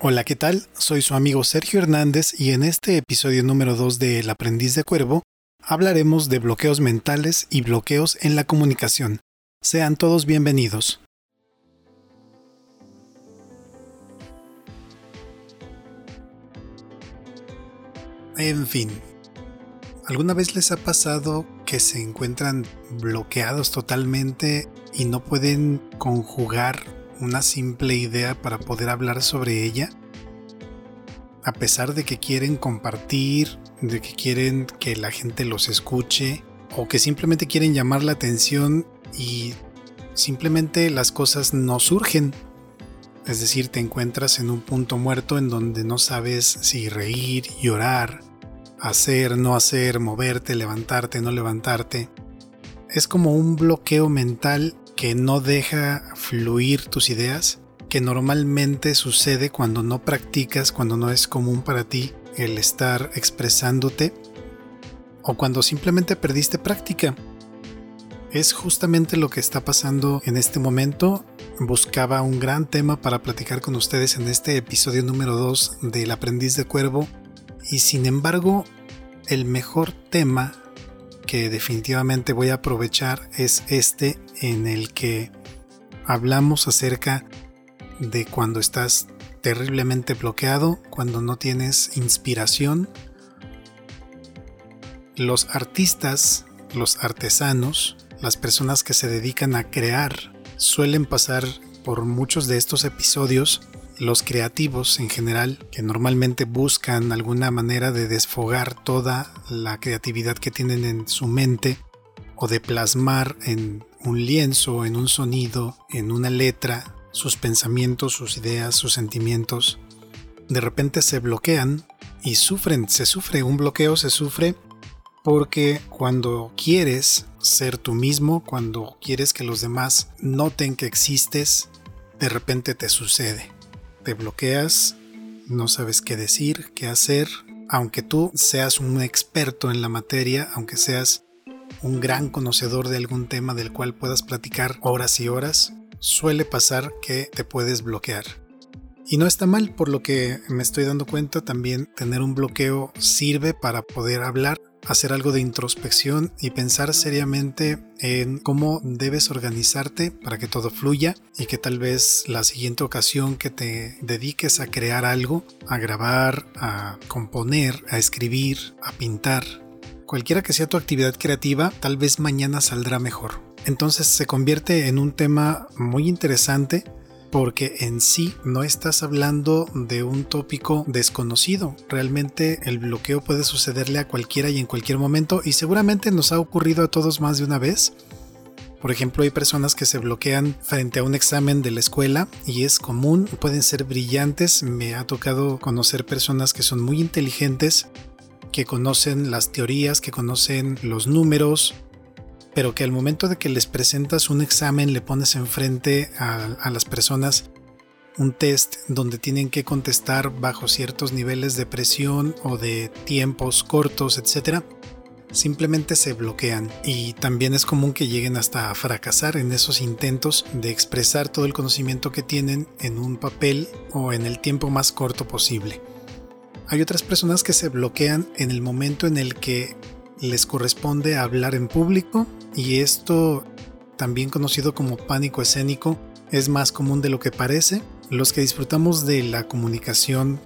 Hola, ¿qué tal? Soy su amigo Sergio Hernández y en este episodio número 2 de El aprendiz de cuervo hablaremos de bloqueos mentales y bloqueos en la comunicación. Sean todos bienvenidos. En fin, ¿alguna vez les ha pasado que se encuentran bloqueados totalmente y no pueden conjugar una simple idea para poder hablar sobre ella? A pesar de que quieren compartir, de que quieren que la gente los escuche o que simplemente quieren llamar la atención y simplemente las cosas no surgen. Es decir, te encuentras en un punto muerto en donde no sabes si reír, llorar, hacer, no hacer, moverte, levantarte, no levantarte. Es como un bloqueo mental que no deja fluir tus ideas, que normalmente sucede cuando no practicas, cuando no es común para ti el estar expresándote o cuando simplemente perdiste práctica. Es justamente lo que está pasando en este momento. Buscaba un gran tema para platicar con ustedes en este episodio número 2 del aprendiz de cuervo y sin embargo el mejor tema que definitivamente voy a aprovechar es este en el que hablamos acerca de cuando estás terriblemente bloqueado, cuando no tienes inspiración. Los artistas, los artesanos, las personas que se dedican a crear, suelen pasar por muchos de estos episodios los creativos en general, que normalmente buscan alguna manera de desfogar toda la creatividad que tienen en su mente o de plasmar en un lienzo, en un sonido, en una letra, sus pensamientos, sus ideas, sus sentimientos, de repente se bloquean y sufren, se sufre, un bloqueo se sufre porque cuando quieres ser tú mismo, cuando quieres que los demás noten que existes, de repente te sucede. Te bloqueas, no sabes qué decir, qué hacer, aunque tú seas un experto en la materia, aunque seas un gran conocedor de algún tema del cual puedas platicar horas y horas, suele pasar que te puedes bloquear. Y no está mal, por lo que me estoy dando cuenta, también tener un bloqueo sirve para poder hablar hacer algo de introspección y pensar seriamente en cómo debes organizarte para que todo fluya y que tal vez la siguiente ocasión que te dediques a crear algo, a grabar, a componer, a escribir, a pintar, cualquiera que sea tu actividad creativa, tal vez mañana saldrá mejor. Entonces se convierte en un tema muy interesante porque en sí no estás hablando de un tópico desconocido. Realmente el bloqueo puede sucederle a cualquiera y en cualquier momento y seguramente nos ha ocurrido a todos más de una vez. Por ejemplo, hay personas que se bloquean frente a un examen de la escuela y es común, pueden ser brillantes. Me ha tocado conocer personas que son muy inteligentes, que conocen las teorías, que conocen los números, pero que al momento de que les presentas un examen le pones enfrente a, las personas un test donde tienen que contestar bajo ciertos niveles de presión o de tiempos cortos, etc., simplemente se bloquean y también es común que lleguen hasta a fracasar en esos intentos de expresar todo el conocimiento que tienen en un papel o en el tiempo más corto posible. Hay otras personas que se bloquean en el momento en el que les corresponde hablar en público y esto, también conocido como pánico escénico, es más común de lo que parece. Los que disfrutamos de la comunicación,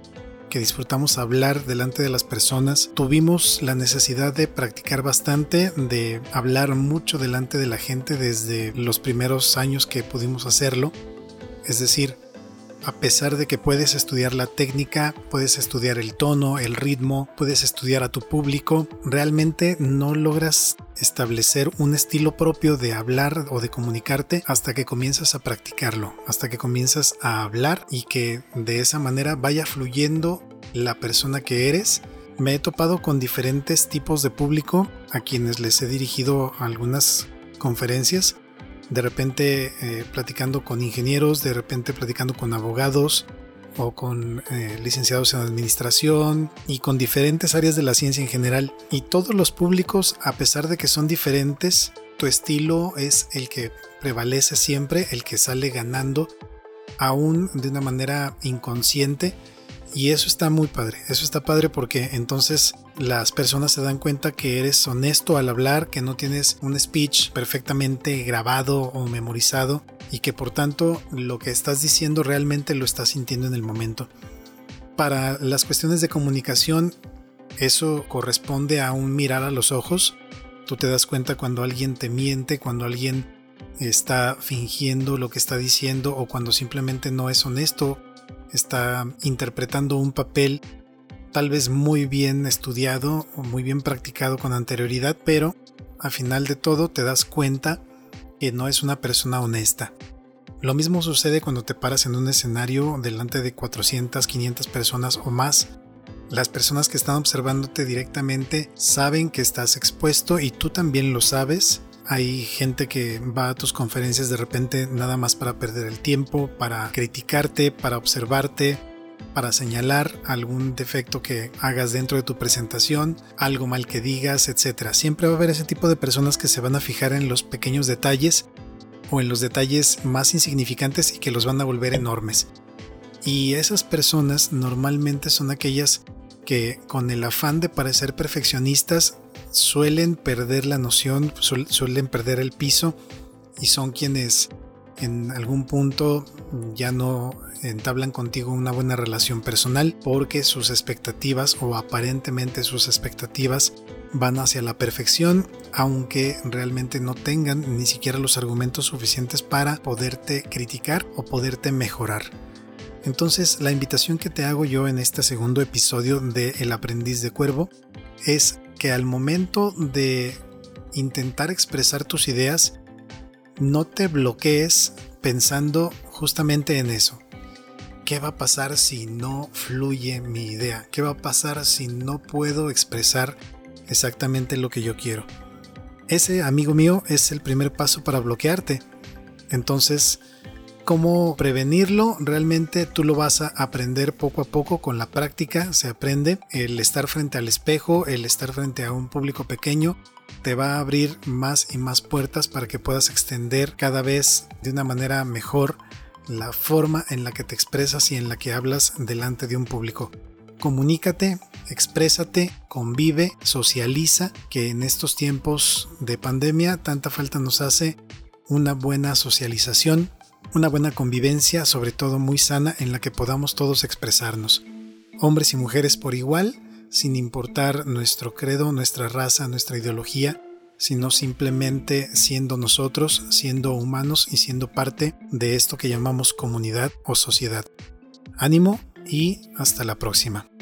que disfrutamos hablar delante de las personas, tuvimos la necesidad de practicar bastante, de hablar mucho delante de la gente desde los primeros años que pudimos hacerlo. Es decir, a pesar de que puedes estudiar la técnica, puedes estudiar el tono, el ritmo, puedes estudiar a tu público, realmente no logras establecer un estilo propio de hablar o de comunicarte hasta que comienzas a practicarlo, hasta que comienzas a hablar y que de esa manera vaya fluyendo la persona que eres. Me he topado con diferentes tipos de público a quienes les he dirigido algunas conferencias de repente eh, platicando con ingenieros, de repente platicando con abogados o con eh, licenciados en administración y con diferentes áreas de la ciencia en general. Y todos los públicos, a pesar de que son diferentes, tu estilo es el que prevalece siempre, el que sale ganando aún de una manera inconsciente. Y eso está muy padre, eso está padre porque entonces las personas se dan cuenta que eres honesto al hablar, que no tienes un speech perfectamente grabado o memorizado y que por tanto lo que estás diciendo realmente lo estás sintiendo en el momento. Para las cuestiones de comunicación, eso corresponde a un mirar a los ojos. Tú te das cuenta cuando alguien te miente, cuando alguien está fingiendo lo que está diciendo o cuando simplemente no es honesto, está interpretando un papel tal vez muy bien estudiado o muy bien practicado con anterioridad, pero al final de todo te das cuenta que no es una persona honesta. Lo mismo sucede cuando te paras en un escenario delante de 400, 500 personas o más. Las personas que están observándote directamente saben que estás expuesto y tú también lo sabes hay gente que va a tus conferencias de repente nada más para perder el tiempo, para criticarte, para observarte, para señalar algún defecto que hagas dentro de tu presentación, algo mal que digas, etc. Siempre va a haber ese tipo de personas que se van a fijar en los pequeños detalles o en los detalles más insignificantes y que los van a volver enormes. Y esas personas normalmente son aquellas que con el afán de parecer perfeccionistas suelen perder la noción, suelen perder el piso y son quienes en algún punto ya no entablan contigo una buena relación personal porque sus expectativas o aparentemente sus expectativas van hacia la perfección aunque realmente no tengan ni siquiera los argumentos suficientes para poderte criticar o poderte mejorar. Entonces la invitación que te hago yo en este segundo episodio de El aprendiz de cuervo es que al momento de intentar expresar tus ideas, no te bloquees pensando justamente en eso. ¿Qué va a pasar si no fluye mi idea? ¿Qué va a pasar si no puedo expresar exactamente lo que yo quiero? Ese, amigo mío, es el primer paso para bloquearte. Entonces, cómo prevenirlo, realmente tú lo vas a aprender poco a poco con la práctica, se aprende. El estar frente al espejo, el estar frente a un público pequeño, te va a abrir más y más puertas para que puedas extender cada vez de una manera mejor la forma en la que te expresas y en la que hablas delante de un público. Comunícate, exprésate, convive, socializa, que en estos tiempos de pandemia tanta falta nos hace una buena socialización una buena convivencia, sobre todo muy sana, en la que podamos todos expresarnos, hombres y mujeres por igual, sin importar nuestro credo, nuestra raza, nuestra ideología, sino simplemente siendo nosotros, siendo humanos y siendo parte de esto que llamamos comunidad o sociedad. Ánimo y hasta la próxima.